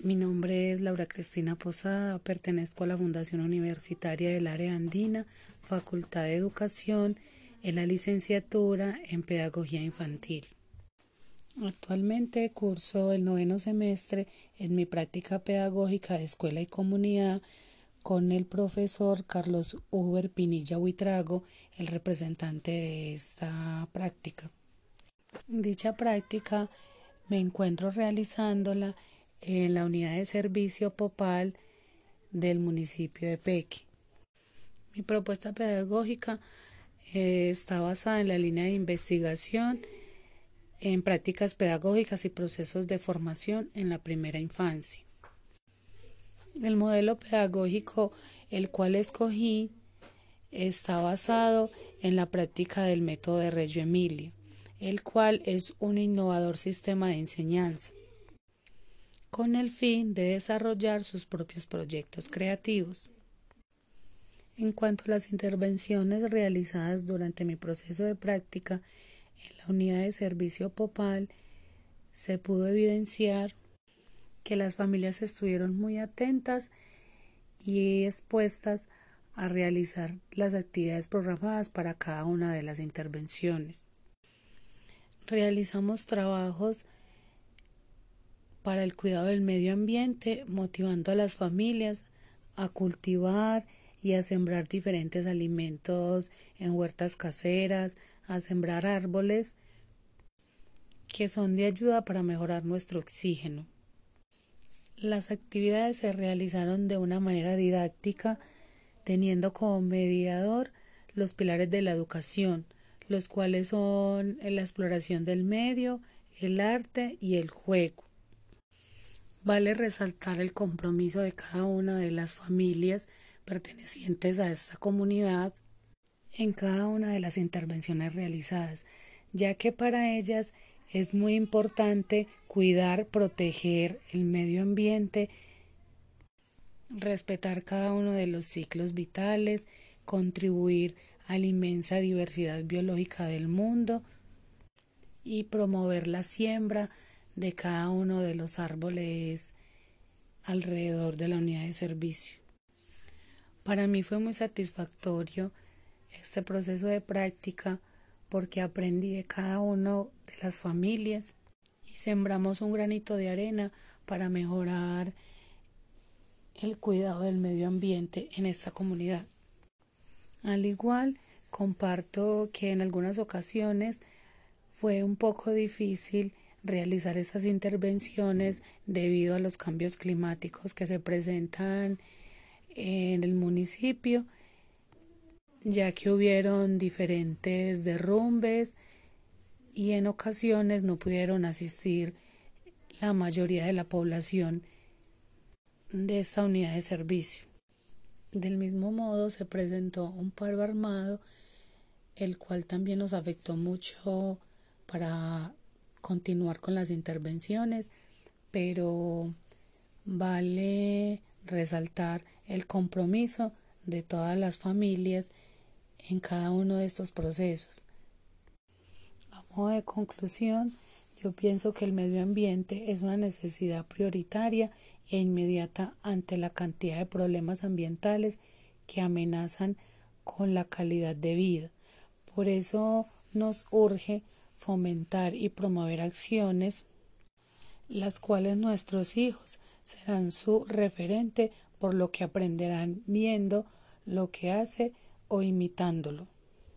Mi nombre es Laura Cristina Posada, pertenezco a la Fundación Universitaria del Área Andina, Facultad de Educación, en la licenciatura en Pedagogía Infantil. Actualmente curso el noveno semestre en mi práctica pedagógica de escuela y comunidad con el profesor Carlos Uber Pinilla Huitrago, el representante de esta práctica. Dicha práctica me encuentro realizándola en la unidad de servicio Popal del municipio de Peque. Mi propuesta pedagógica eh, está basada en la línea de investigación en prácticas pedagógicas y procesos de formación en la primera infancia. El modelo pedagógico el cual escogí está basado en la práctica del método de Reggio Emilio, el cual es un innovador sistema de enseñanza con el fin de desarrollar sus propios proyectos creativos. En cuanto a las intervenciones realizadas durante mi proceso de práctica en la unidad de servicio Popal, se pudo evidenciar que las familias estuvieron muy atentas y expuestas a realizar las actividades programadas para cada una de las intervenciones. Realizamos trabajos para el cuidado del medio ambiente, motivando a las familias a cultivar y a sembrar diferentes alimentos en huertas caseras, a sembrar árboles que son de ayuda para mejorar nuestro oxígeno. Las actividades se realizaron de una manera didáctica, teniendo como mediador los pilares de la educación, los cuales son la exploración del medio, el arte y el juego. Vale resaltar el compromiso de cada una de las familias pertenecientes a esta comunidad en cada una de las intervenciones realizadas, ya que para ellas es muy importante cuidar, proteger el medio ambiente, respetar cada uno de los ciclos vitales, contribuir a la inmensa diversidad biológica del mundo y promover la siembra de cada uno de los árboles alrededor de la unidad de servicio. Para mí fue muy satisfactorio este proceso de práctica porque aprendí de cada uno de las familias y sembramos un granito de arena para mejorar el cuidado del medio ambiente en esta comunidad. Al igual, comparto que en algunas ocasiones fue un poco difícil realizar esas intervenciones debido a los cambios climáticos que se presentan en el municipio, ya que hubieron diferentes derrumbes y en ocasiones no pudieron asistir la mayoría de la población de esta unidad de servicio. Del mismo modo se presentó un paro armado, el cual también nos afectó mucho para continuar con las intervenciones, pero vale resaltar el compromiso de todas las familias en cada uno de estos procesos. A modo de conclusión, yo pienso que el medio ambiente es una necesidad prioritaria e inmediata ante la cantidad de problemas ambientales que amenazan con la calidad de vida. Por eso nos urge fomentar y promover acciones las cuales nuestros hijos serán su referente por lo que aprenderán viendo lo que hace o imitándolo.